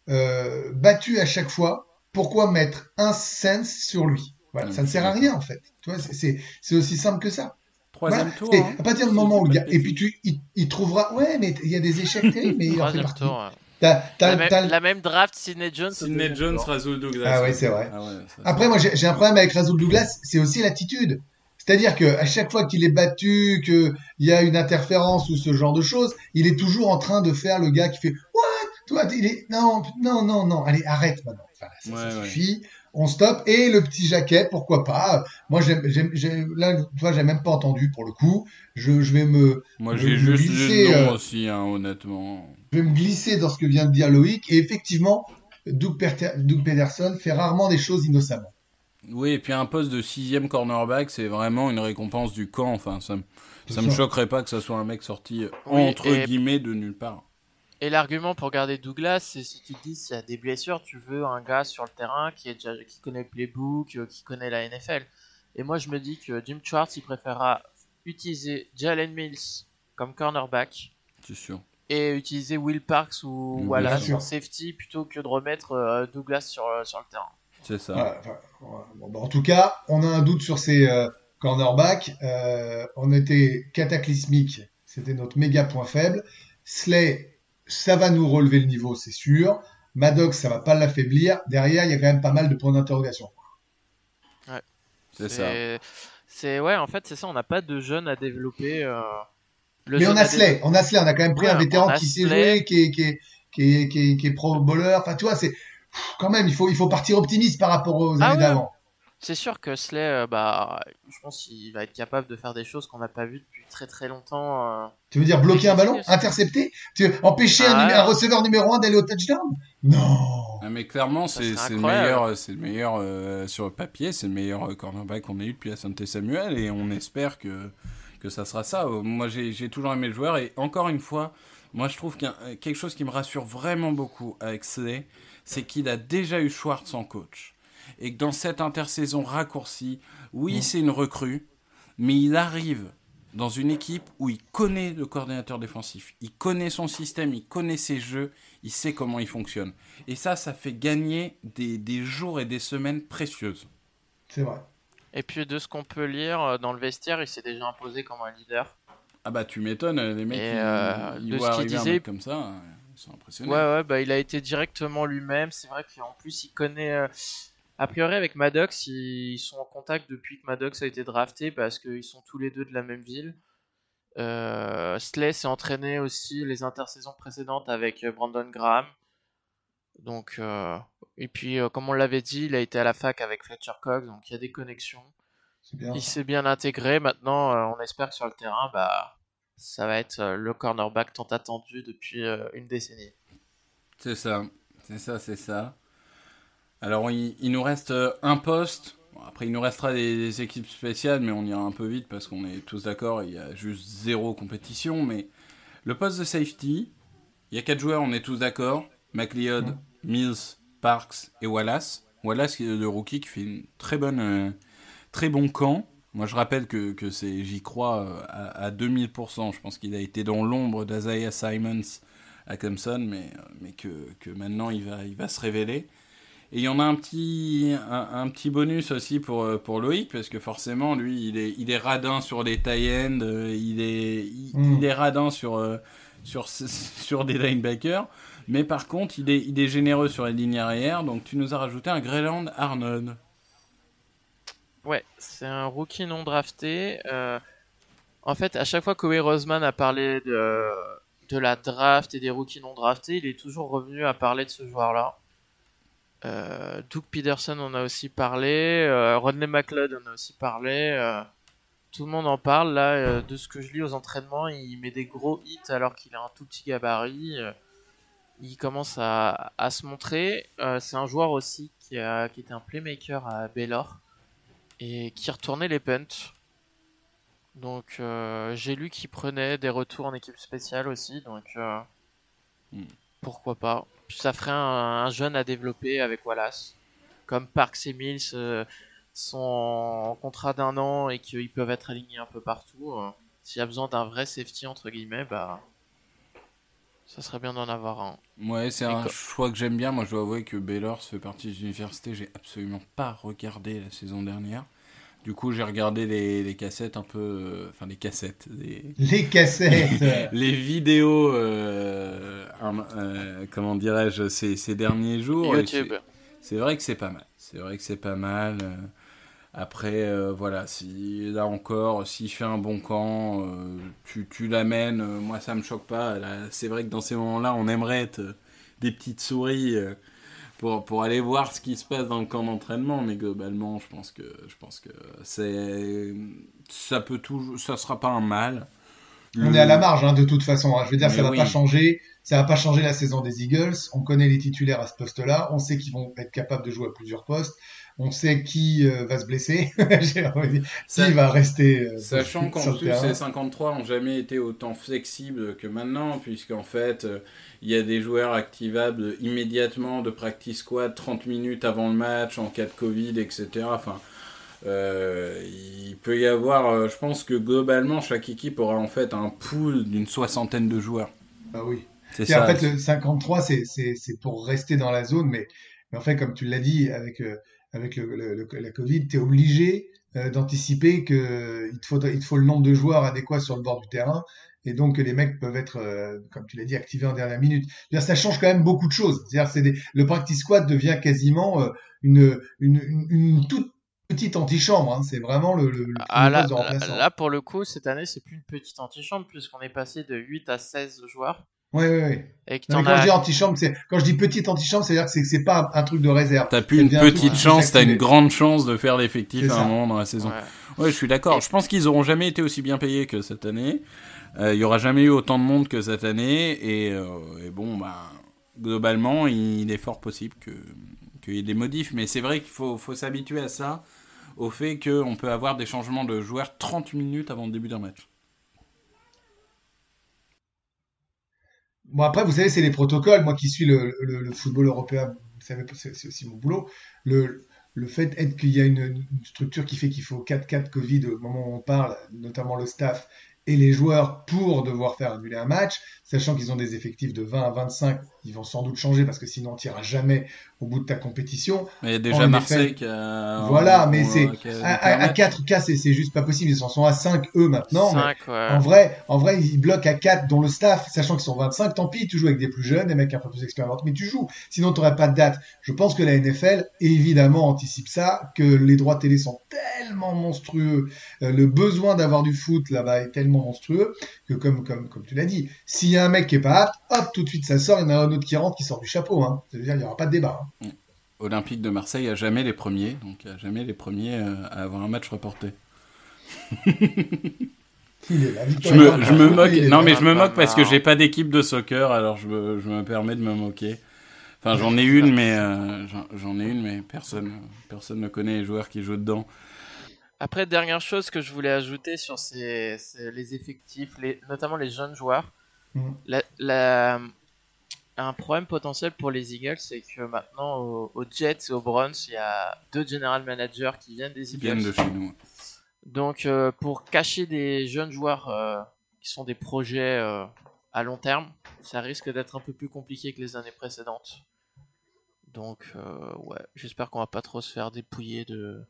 [SPEAKER 5] euh, battu à chaque fois, pourquoi mettre un sens sur lui? Voilà,
[SPEAKER 4] Mm,
[SPEAKER 5] ça ne sert à rien en fait. Tu vois, c'est- c'est c'est aussi simple que ça.
[SPEAKER 4] Troisième
[SPEAKER 5] Voilà.
[SPEAKER 4] tour.
[SPEAKER 5] Et
[SPEAKER 4] hein.
[SPEAKER 5] à partir du moment où
[SPEAKER 4] pas
[SPEAKER 5] gars,
[SPEAKER 4] de
[SPEAKER 5] et puis tu, il, il trouvera, ouais, mais il y a des échecs terribles, mais il en fait partie.
[SPEAKER 6] tour. La, même,
[SPEAKER 5] t'as-
[SPEAKER 6] la même draft, Sidney Jones.
[SPEAKER 4] Sidney Jones. Razul Douglas.
[SPEAKER 5] Ah ouais, c'est vrai.
[SPEAKER 4] Ah ouais, ça,
[SPEAKER 5] Après, moi, j'ai un problème avec Razul Douglas, c'est aussi l'attitude. C'est-à-dire que à chaque fois qu'il est battu, qu'il y a une interférence ou ce genre de choses, il est toujours en train de faire le gars qui fait What? Toi, il est non, non, non, non. Allez, arrête maintenant. Voilà, ça,
[SPEAKER 4] Ouais,
[SPEAKER 5] ça
[SPEAKER 4] ouais.
[SPEAKER 5] suffit. On stoppe. Et le petit jaquet, pourquoi pas Moi, j'aime, j'aime, j'aime- là, toi, j'ai même pas entendu pour le coup. Je, je vais me,
[SPEAKER 4] Moi, j'ai juste
[SPEAKER 5] glisser,
[SPEAKER 4] le nom
[SPEAKER 5] euh,
[SPEAKER 4] aussi, hein, honnêtement.
[SPEAKER 5] je vais me glisser dans ce que vient de dire Loïc. Et effectivement, Doug, Perte- Doug Pederson fait rarement des choses innocemment.
[SPEAKER 4] Oui, et puis un poste de sixième cornerback, c'est vraiment une récompense du camp. Enfin, ça, ça me choquerait pas que ça soit un mec sorti
[SPEAKER 6] Oui,
[SPEAKER 4] entre
[SPEAKER 6] et-
[SPEAKER 4] guillemets de nulle part.
[SPEAKER 6] Et l'argument pour garder Douglas, c'est si tu te dis s'il y a des blessures, tu veux un gars sur le terrain qui, est déjà, qui connaît le playbook, euh, qui connaît la NFL. Et moi, je me dis que Jim Schwartz, il préférera utiliser Jalen Mills comme cornerback
[SPEAKER 4] C'est sûr.
[SPEAKER 6] et utiliser Will Parks ou Wallace en safety plutôt que de remettre euh, Douglas sur, euh, sur le terrain.
[SPEAKER 4] C'est ça.
[SPEAKER 5] Voilà, enfin, voilà. Bon, bah, en tout cas, on a un doute sur ces, euh, cornerback, euh, on était cataclysmique, c'était notre méga point faible. Slay, ça va nous relever le niveau, c'est sûr. Maddox, ça va pas l'affaiblir. Derrière, il y a quand même pas mal de points d'interrogation.
[SPEAKER 6] Ouais.
[SPEAKER 4] C'est ça.
[SPEAKER 6] C'est ouais, en fait, c'est ça. On n'a pas de jeunes à développer. Euh...
[SPEAKER 5] Le Mais on a Slay, on a Slay, on a quand même pris un vétéran qui sait jouer, qui est, qui est, qui est, qui est, qui est pro bowler. Enfin, tu vois, c'est quand même, il faut, il faut partir optimiste par rapport aux
[SPEAKER 6] ah
[SPEAKER 5] années d'avant.
[SPEAKER 6] C'est sûr que Slay, euh, bah, je pense qu'il va être capable de faire des choses qu'on n'a pas vues depuis très très longtemps. Euh...
[SPEAKER 5] Tu veux dire bloquer un ballon, intercepter, tu veux empêcher un,
[SPEAKER 6] Ah,
[SPEAKER 5] un receveur numéro un d'aller au touchdown? Non.
[SPEAKER 4] Ah, mais clairement, c'est le meilleur, c'est le meilleur euh, sur le papier, c'est le meilleur cornerback qu'on ait eu depuis la Santé Samuel et on espère que, que ça sera ça. Moi, j'ai toujours aimé le joueur et encore une fois, moi, je trouve qu'il y a euh, quelque chose qui me rassure vraiment beaucoup avec Slay, c'est qu'il a déjà eu Schwartz en coach et que dans cette intersaison raccourcie, oui,
[SPEAKER 5] Mm.
[SPEAKER 4] c'est une recrue, mais il arrive dans une équipe où il connaît le coordinateur défensif, il connaît son système, il connaît ses jeux, il sait comment il fonctionne. Et ça, ça fait gagner des, des jours et des semaines précieuses.
[SPEAKER 5] C'est vrai.
[SPEAKER 6] Et puis de ce qu'on peut lire euh, dans le vestiaire, il s'est déjà imposé comme un leader.
[SPEAKER 4] Ah bah tu m'étonnes, les mecs,
[SPEAKER 6] Et, euh,
[SPEAKER 4] ils
[SPEAKER 6] de ce qu'il disait-
[SPEAKER 4] comme ça, euh, ils sont impressionnés.
[SPEAKER 6] Ouais, ouais, bah il a été directement lui-même. C'est vrai qu'en plus, il connaît. A priori, avec Maddox, ils sont en contact depuis que Maddox a été drafté parce qu'ils sont tous les deux de la même ville. Euh, Slay s'est entraîné aussi les intersaisons précédentes avec euh, Brandon Graham. Donc, euh, et puis, euh, comme on l'avait dit, il a été à la fac avec Fletcher Cox, donc il y a des connexions.
[SPEAKER 5] Bien.
[SPEAKER 6] Il s'est bien intégré. Maintenant, euh, on espère que sur le terrain, bah, ça va être euh, le cornerback tant attendu depuis euh, une décennie.
[SPEAKER 4] C'est ça, c'est ça, c'est ça. Alors il, il nous reste euh, un poste. Bon, après il nous restera des, des équipes spéciales, mais on ira un peu vite parce qu'on est tous d'accord, il y a juste zéro compétition. Mais le poste de safety, il y a quatre joueurs, on est tous d'accord. McLeod, Mills, Parks et Wallace. Wallace qui est le rookie qui fait une très bonne, euh, très bon camp. Moi je rappelle que, que c'est, j'y crois euh, à, à 2000%. Je pense qu'il a été dans l'ombre d'Isaiah Simons à Clemson, mais, mais que, que maintenant il va, il va se révéler. Et il y en a un petit, un, un petit bonus aussi pour, euh, pour Loïc, parce que forcément, lui, il est, il est radin sur les tie-ends, euh, il, est, il,
[SPEAKER 5] Mm.
[SPEAKER 4] il est radin sur, euh, sur, sur des linebackers, mais par contre, il est, il est généreux sur les lignes arrière, donc tu nous as rajouté un Greyland Arnold.
[SPEAKER 6] Ouais, c'est un rookie non drafté. Euh, en fait, à chaque fois que Roseman a parlé de, de la draft et des rookies non draftés, il est toujours revenu à parler de ce joueur-là. Euh, Doug Peterson en a aussi parlé, euh, Rodney McLeod en a aussi parlé. euh, tout le monde en parle là. euh, de ce que je lis aux entraînements, il met des gros hits alors qu'il a un tout petit gabarit. il commence à, se montrer. C'est un joueur aussi qui, était un playmaker à Baylor et qui retournait les punts. Donc j'ai lu qu'il prenait des retours en équipe spéciale aussi, donc
[SPEAKER 4] Hmm.
[SPEAKER 6] Pourquoi pas. Ça ferait un, un jeune à développer avec Wallace. Comme Parks et Mills euh, sont en contrat d'un an et qu'ils peuvent être alignés un peu partout, euh, s'il y a besoin d'un vrai safety entre guillemets, bah ça serait bien d'en avoir un.
[SPEAKER 4] Ouais, c'est un choix que j'aime bien. Moi, je dois avouer que Baylor fait partie des universités. J'ai absolument pas regardé la saison dernière. Du coup, j'ai regardé les, les cassettes un peu. euh, Enfin, les cassettes. Les,
[SPEAKER 5] Les cassettes.
[SPEAKER 4] les vidéos. euh, un- euh, comment dirais-je ces, ces derniers jours.
[SPEAKER 6] YouTube.
[SPEAKER 4] c'est- vrai que c'est pas mal. C'est vrai que c'est pas mal. Après, euh, voilà, si là encore, s'il fait un bon camp, euh, tu, tu l'amènes. moi, ça me choque pas. C'est vrai que dans ces moments-là, on aimerait être des petites souris euh, pour, pour aller voir ce qui se passe dans le camp d'entraînement. Mais globalement, je pense que je pense que c'est ça peut toujours, ça sera pas un mal.
[SPEAKER 5] On est à la marge, hein, de toute façon. hein. Je veux dire,
[SPEAKER 4] Mais
[SPEAKER 5] ça va
[SPEAKER 4] oui.
[SPEAKER 5] pas changer. Ça va pas changer la saison des Eagles. On connaît les titulaires à ce poste-là. On sait qu'ils vont être capables de jouer à plusieurs postes. On sait qui euh, va se blesser. Qui va rester. euh,
[SPEAKER 4] Sachant qu'en plus, ces 53 ont jamais été autant flexibles que maintenant, puisqu'en fait, euh, il y a des joueurs activables immédiatement de practice squad 30 minutes avant le match, en cas de Covid, etc. Enfin, euh, il peut y avoir, je pense que globalement, chaque équipe aura en fait un pool d'une soixantaine de joueurs.
[SPEAKER 5] Ah oui.
[SPEAKER 4] C'est ça.
[SPEAKER 5] en fait, le 53, c'est, pour rester dans la zone, mais, mais en fait, comme tu l'as dit, avec, avec le, le- le- la Covid, tu es obligé euh, d'anticiper que il te, faut, il te faut le nombre de joueurs adéquats sur le bord du terrain et donc que les mecs peuvent être, euh, comme tu l'as dit, activés en dernière minute. Ça change quand même beaucoup de choses. C'est-à-dire, c'est des- le practice squad devient quasiment euh, une, une, une, une toute petite antichambre. Hein. C'est vraiment le, le, le
[SPEAKER 6] Ah, là, pour le coup, cette année, c'est plus une petite antichambre, puisqu'on est passé de 8 à 16 joueurs. Et
[SPEAKER 5] Non, mais
[SPEAKER 6] t'en
[SPEAKER 5] quand je dis
[SPEAKER 6] as.
[SPEAKER 5] antichambre, c'est quand je dis petite antichambre, c'est-à-dire que c'est pas un, truc de réserve.
[SPEAKER 4] T'as plus une petite chance, t'as une grande chance de faire l'effectif à un moment dans la saison.
[SPEAKER 6] Ouais.
[SPEAKER 4] Ouais, je suis d'accord. Je pense qu'ils auront jamais été aussi bien payés que cette année. Euh, Il y aura jamais eu autant de monde que cette année. Et, euh, et bon, bah, globalement, il est fort possible que qu'il y ait des modifs. Mais c'est vrai qu'il faut, faut s'habituer à ça, au fait qu'on peut avoir des changements de joueurs 30 minutes avant le début d'un match.
[SPEAKER 5] Bon, après, vous savez, c'est les protocoles. Moi qui suis le, le, football européen, vous savez, c'est aussi mon boulot. Le, le fait est qu'il y a une structure qui fait qu'il faut 4-4 Covid au moment où on parle, notamment le staff et les joueurs pour devoir faire annuler un match, sachant qu'ils ont des effectifs de 20 à 25, ils vont sans doute changer parce que sinon on tirera jamais au bout de ta compétition.
[SPEAKER 4] Mais il y a déjà
[SPEAKER 5] En
[SPEAKER 4] Marseille qui a.
[SPEAKER 5] Voilà, mais c'est à,
[SPEAKER 4] loupé
[SPEAKER 5] à,
[SPEAKER 4] un
[SPEAKER 5] à
[SPEAKER 4] match.
[SPEAKER 5] 4 cas, c'est juste pas possible. Ils en sont à 5 eux maintenant. mais-
[SPEAKER 6] 5, ouais.
[SPEAKER 5] En vrai, en vrai, ils bloquent à 4 dont le staff, sachant qu'ils sont 25, tant pis, tu joues avec des plus jeunes, des mecs un peu plus expérimentés, mais tu joues. Sinon, tu pas de date. Je pense que la NFL, évidemment, anticipe ça, que les droits télé sont tellement monstrueux, euh, le besoin d'avoir du foot là-bas est tellement monstrueux, que comme, comme, comme tu l'as dit, s'il y a un mec qui est pas apte, hop, tout de suite ça sort, il y en a un autre qui rentre, qui sort du chapeau. Hein. C'est-à-dire, il n'y aura pas de débat. hein.
[SPEAKER 4] Olympique de Marseille a jamais les premiers, donc il a jamais les premiers euh, à avoir un match reporté.
[SPEAKER 5] Il est là,
[SPEAKER 4] Je me, je moque. Non, mais je me moque parce que
[SPEAKER 6] marrant.
[SPEAKER 4] j'ai pas d'équipe de soccer, alors je me, je me permets de me moquer. Enfin, j'en ai une, mais euh, j'en- j'en ai une, mais personne, personne ne connaît les joueurs qui jouent dedans.
[SPEAKER 6] Après, dernière chose que je voulais ajouter sur ces, ces- les effectifs, les, notamment les jeunes joueurs, la- la- un problème potentiel pour les Eagles, c'est que maintenant au- aux Jets et aux Browns, il y a deux general managers qui viennent des
[SPEAKER 4] Ils viennent
[SPEAKER 6] Eagles.
[SPEAKER 4] de chez nous.
[SPEAKER 6] Donc, euh, pour cacher des jeunes joueurs euh, qui sont des projets euh, à long terme, ça risque d'être un peu plus compliqué que les années précédentes. Donc, euh, ouais, j'espère qu'on va pas trop se faire dépouiller de,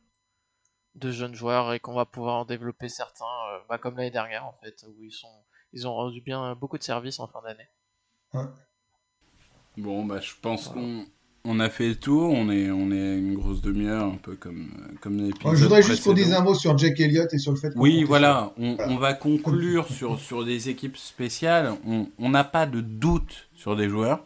[SPEAKER 6] de jeunes joueurs et qu'on va pouvoir en développer certains, euh, bah, comme l'année dernière en fait, où ils sont, ils ont rendu bien beaucoup de services en fin d'année.
[SPEAKER 4] Bon, bah, je pense qu'on on a fait le tour. On est, on est une grosse demi-heure, un peu comme, comme l'épisode.
[SPEAKER 5] Je voudrais juste qu'on dise un mot sur Jack Elliott et sur le fait
[SPEAKER 4] Oui, voilà, on,
[SPEAKER 5] Voilà.
[SPEAKER 4] on va conclure sur, sur des équipes spéciales. On on n'a pas de doute sur des joueurs.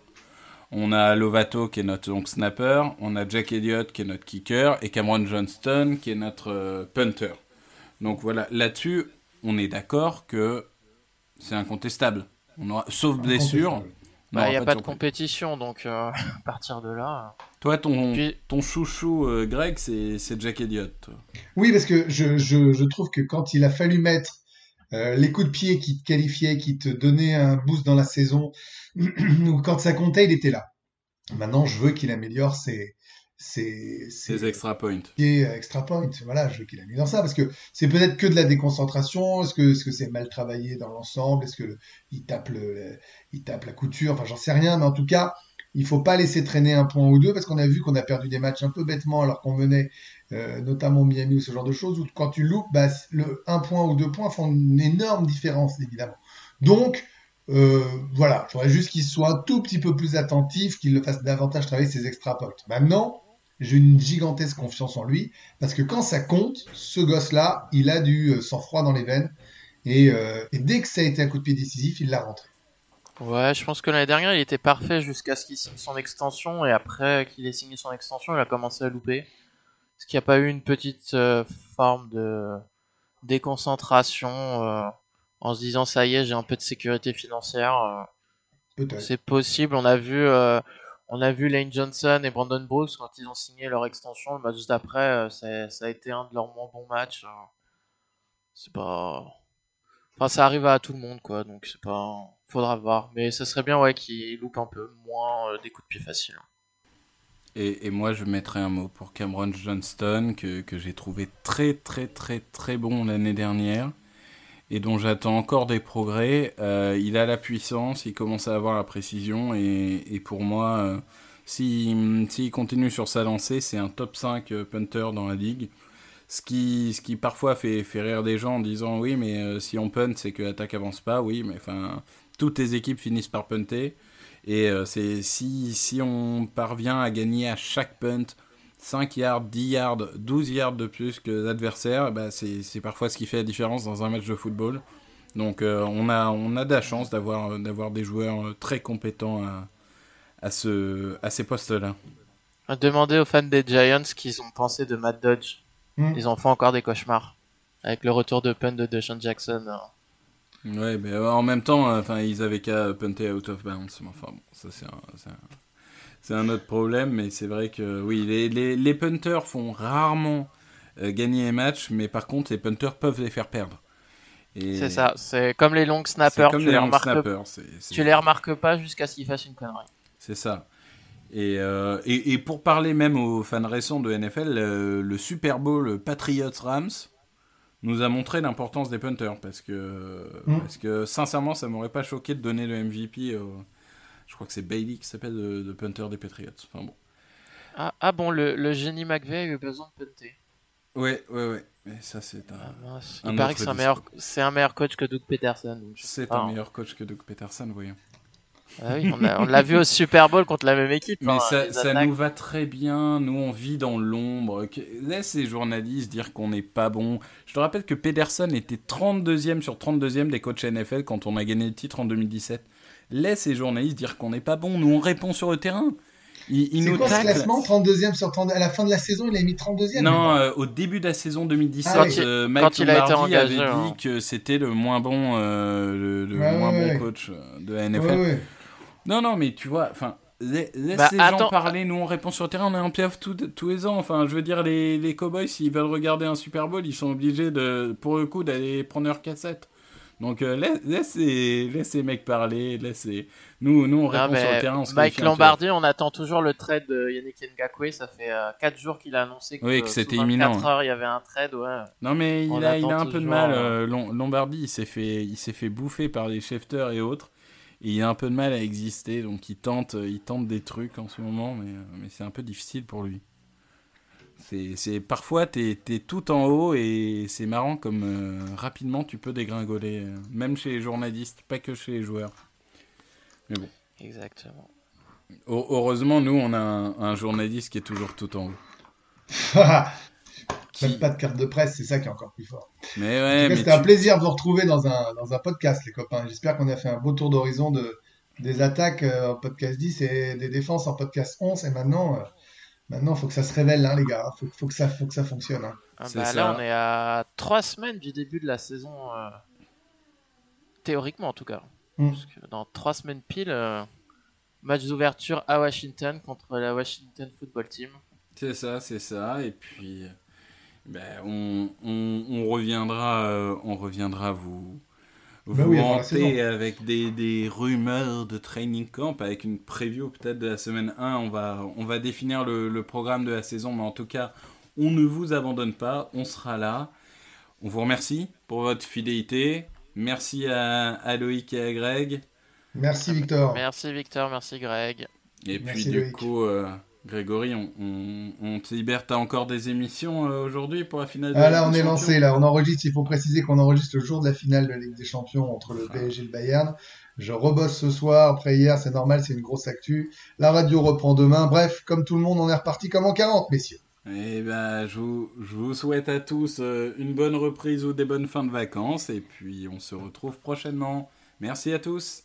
[SPEAKER 4] On a Lovato qui est notre donc, snapper, on a Jack Elliott qui est notre kicker et Cameron Johnston qui est notre euh, punter. Donc voilà, là-dessus, on est d'accord que c'est incontestable. On aura, sauf
[SPEAKER 5] sur-
[SPEAKER 4] blessure.
[SPEAKER 6] Bah, il n'y a pas de compétition, donc euh, à partir de là.
[SPEAKER 4] Toi, ton,
[SPEAKER 6] Puis-
[SPEAKER 4] ton chouchou euh, Greg, c'est c'est Jack Elliott.
[SPEAKER 5] Oui, parce que je, je, je trouve que quand il a fallu mettre euh, les coups de pied qui te qualifiaient, qui te donnaient un boost dans la saison, ou quand ça comptait, il était là. Maintenant, je veux qu'il améliore ses, ses, ses
[SPEAKER 4] Ses extra points.
[SPEAKER 5] pieds extra point. Voilà, je veux qu'il améliore ça parce que c'est peut-être que de la déconcentration. Est-ce que c'est mal travaillé dans l'ensemble? Est-ce que le- il tape le, le- il tape la couture? Enfin, j'en sais rien, mais en tout cas, il faut pas laisser traîner un point ou deux parce qu'on a vu qu'on a perdu des matchs un peu bêtement alors qu'on menait, euh, notamment Miami ou ce genre de choses. Où quand tu loupes, bah, le un point ou deux points font une énorme différence évidemment. Donc euh, voilà, j'aurais juste qu'il soit un tout petit peu plus attentif, qu'il le fasse davantage travailler ses extra. Maintenant, j'ai une gigantesque confiance en lui parce que quand ça compte, ce gosse-là, il a du euh, sang-froid dans les veines et, euh, et dès que ça a été un coup de pied décisif, il l'a rentré.
[SPEAKER 6] Ouais, je pense que l'année dernière, il était parfait jusqu'à ce qu'il signe son extension, et après qu'il ait signé son extension, il a commencé à louper. Est-ce qu'il n'y a pas eu une petite euh, forme de déconcentration euh, en se disant ça y est, j'ai un peu de sécurité financière euh. C'est possible, on a vu on a vu Lane Johnson et Brandon Brooks quand ils ont signé leur extension, le match d'après, euh, ça, a été un de leurs moins bons matchs. C'est pas... Enfin, ça arrive à tout le monde, quoi, donc c'est pas... Faudra voir. Mais ça serait bien, ouais, qu'il loupe un peu, moins des coups de pied faciles.
[SPEAKER 4] Et, moi, je mettrai un mot pour Cameron Johnston, que, que j'ai trouvé très, très, très, très bon l'année dernière, et dont j'attends encore des progrès. Euh, il a la puissance, il commence à avoir la précision, et, et pour moi, euh, S'il si, continue sur sa lancée, c'est un top 5 punter dans la ligue. Ce qui, ce qui parfois fait, fait rire des gens en disant oui, mais si on punt, c'est que l'attaque avance pas. Oui, mais enfin, toutes les équipes finissent par punter. Et c'est si, si on parvient à gagner à chaque punt 5 yards, 10 yards, 12 yards de plus que l'adversaire, bah c'est parfois ce qui fait la différence dans un match de football. Donc euh, on, a, on a de la chance d'avoir des joueurs euh, très compétents à, à, ce, à ces postes-là.
[SPEAKER 6] Demandez aux fans des Giants ce qu'ils ont pensé de Matt Dodge. Hmm. Ils ont fait encore des cauchemars. Avec le retour de punt de Deshaun Jackson. Hein.
[SPEAKER 4] Ouais, mais en même temps, enfin, ils avaient qu'à punter out of bounds. Enfin bon, ça c'est un, c'est un autre problème, mais c'est vrai que oui, les, les, les punters font rarement euh, gagner les matchs, mais par contre, les punters peuvent les faire perdre.
[SPEAKER 6] C'est ça, c'est comme les long snappers.
[SPEAKER 4] Comme tu, les, les snappers
[SPEAKER 6] tu les remarques pas jusqu'à ce qu'ils fassent une connerie.
[SPEAKER 4] C'est ça. Et, euh, et, et, pour parler même aux fans récents de NFL, le, Super Bowl Patriots-Rams nous a montré l'importance des punters parce que, mm. parce que sincèrement, ça m'aurait pas choqué de donner le MVP au, je crois que c'est Bailey qui s'appelle de, punter des Patriots. Enfin bon.
[SPEAKER 6] Ah, ah bon, le, le, génie McVeigh a eu besoin de punter.
[SPEAKER 4] Ouais, ouais, ouais. Mais ça, c'est un.
[SPEAKER 6] Ah, Il paraît que c'est un, meilleur, un meilleur coach que Doug Peterson.
[SPEAKER 4] C'est un meilleur coach que Doug Peterson, voyons.
[SPEAKER 6] Ah oui, on l'a vu au Super Bowl contre la même équipe.
[SPEAKER 4] Mais hein, ça, ça nous va très bien. Nous, on vit dans l'ombre. Laisse les journalistes dire qu'on n'est pas bon. Je te rappelle que Peterson était 32e sur 32e des coachs NFL quand on a gagné le titre en 2017 laisse les journalistes dire qu'on n'est pas bon. Nous, on répond sur le terrain.
[SPEAKER 5] Il, il nous quoi ce classement 32e sur 32 À la fin de la saison, il a mis 32e
[SPEAKER 4] Non, euh, au début de la saison 2017, ah, euh, Mike Lombardi avait dit hein. que c'était le moins bon, euh, le, moins bon coach de la NFL. Non, non, mais tu vois, enfin, laisse bah, les gens parler. Nous, on répond sur le terrain. On est en playoff tous les ans. Enfin, je veux dire, les, les Cowboys, s'ils veulent regarder un Super Bowl, ils sont obligés de, pour le coup, d'aller prendre leur cassette. Donc euh, laisse, les, mecs parler, laissez. Nous, nous on répond sur le terrain.
[SPEAKER 6] Mike Lombardi, on attend toujours le trade de Yannick Ngakwe. Ça fait 4 euh, jours qu'il a annoncé que,
[SPEAKER 4] oui, que c'était imminent.
[SPEAKER 6] heures, il y avait un trade. Ouais.
[SPEAKER 4] Non mais il a, il a, un peu de mal. Euh, Lombardi, il s'est fait, il fait bouffer par les Schefter et autres. Et il a un peu de mal à exister, donc il tente, il tente des trucs en ce moment, mais, mais c'est un peu difficile pour lui. C'est parfois t'es es tout en haut et c'est marrant comme euh, rapidement tu peux dégringoler, euh, même chez les journalistes, pas que chez les joueurs. Mais bon.
[SPEAKER 6] Exactement.
[SPEAKER 4] heureusement, nous on a un, journaliste qui est toujours tout en haut.
[SPEAKER 5] Même pas de carte de presse, c'est ça qui est encore plus fort.
[SPEAKER 4] Mais ouais,
[SPEAKER 5] c'était un plaisir de vous retrouver dans un, dans un podcast, les copains. J'espère qu'on a fait un beau tour d'horizon de, des attaques euh, en podcast 10 et des défenses en podcast 11. Et maintenant, Maintenant, il faut que ça se révèle, hein, les gars. Il faut, que ça, faut que ça fonctionne. Hein.
[SPEAKER 6] Ah bah là, on est à trois semaines du début de la saison. Euh, théoriquement, en tout cas. Parce que dans trois semaines pile, euh, match d'ouverture à Washington contre la Washington Football Team.
[SPEAKER 4] C'est ça, c'est ça. Et puis, ben, on, on, reviendra, euh, on reviendra vous vous oui, avec des, des, rumeurs de training camp, avec une preview peut-être de la semaine 1. On va, on va définir le, le, programme de la saison, mais en tout cas, on ne vous abandonne pas, on sera là. On vous remercie pour votre fidélité. Merci à, à Loïc et à Greg.
[SPEAKER 5] Merci Victor.
[SPEAKER 6] Merci Victor, merci Greg.
[SPEAKER 4] Et puis du coup... Euh, Grégory, on, on, on te libère. T'as encore des émissions euh, aujourd'hui pour la finale de
[SPEAKER 5] Ah là, on est lancé. Là, on enregistre. Il faut préciser qu'on enregistre le jour de la finale de la Ligue des Champions entre le PSG et le Bayern. Je rebosse ce soir. Après hier, c'est normal, c'est une grosse actu. La radio reprend demain. Bref, comme tout le monde, on est reparti comme en 40, messieurs.
[SPEAKER 4] Eh ben, je vous, je vous souhaite à tous euh, une bonne reprise ou des bonnes fins de vacances. Et puis, on se retrouve prochainement. Merci à tous.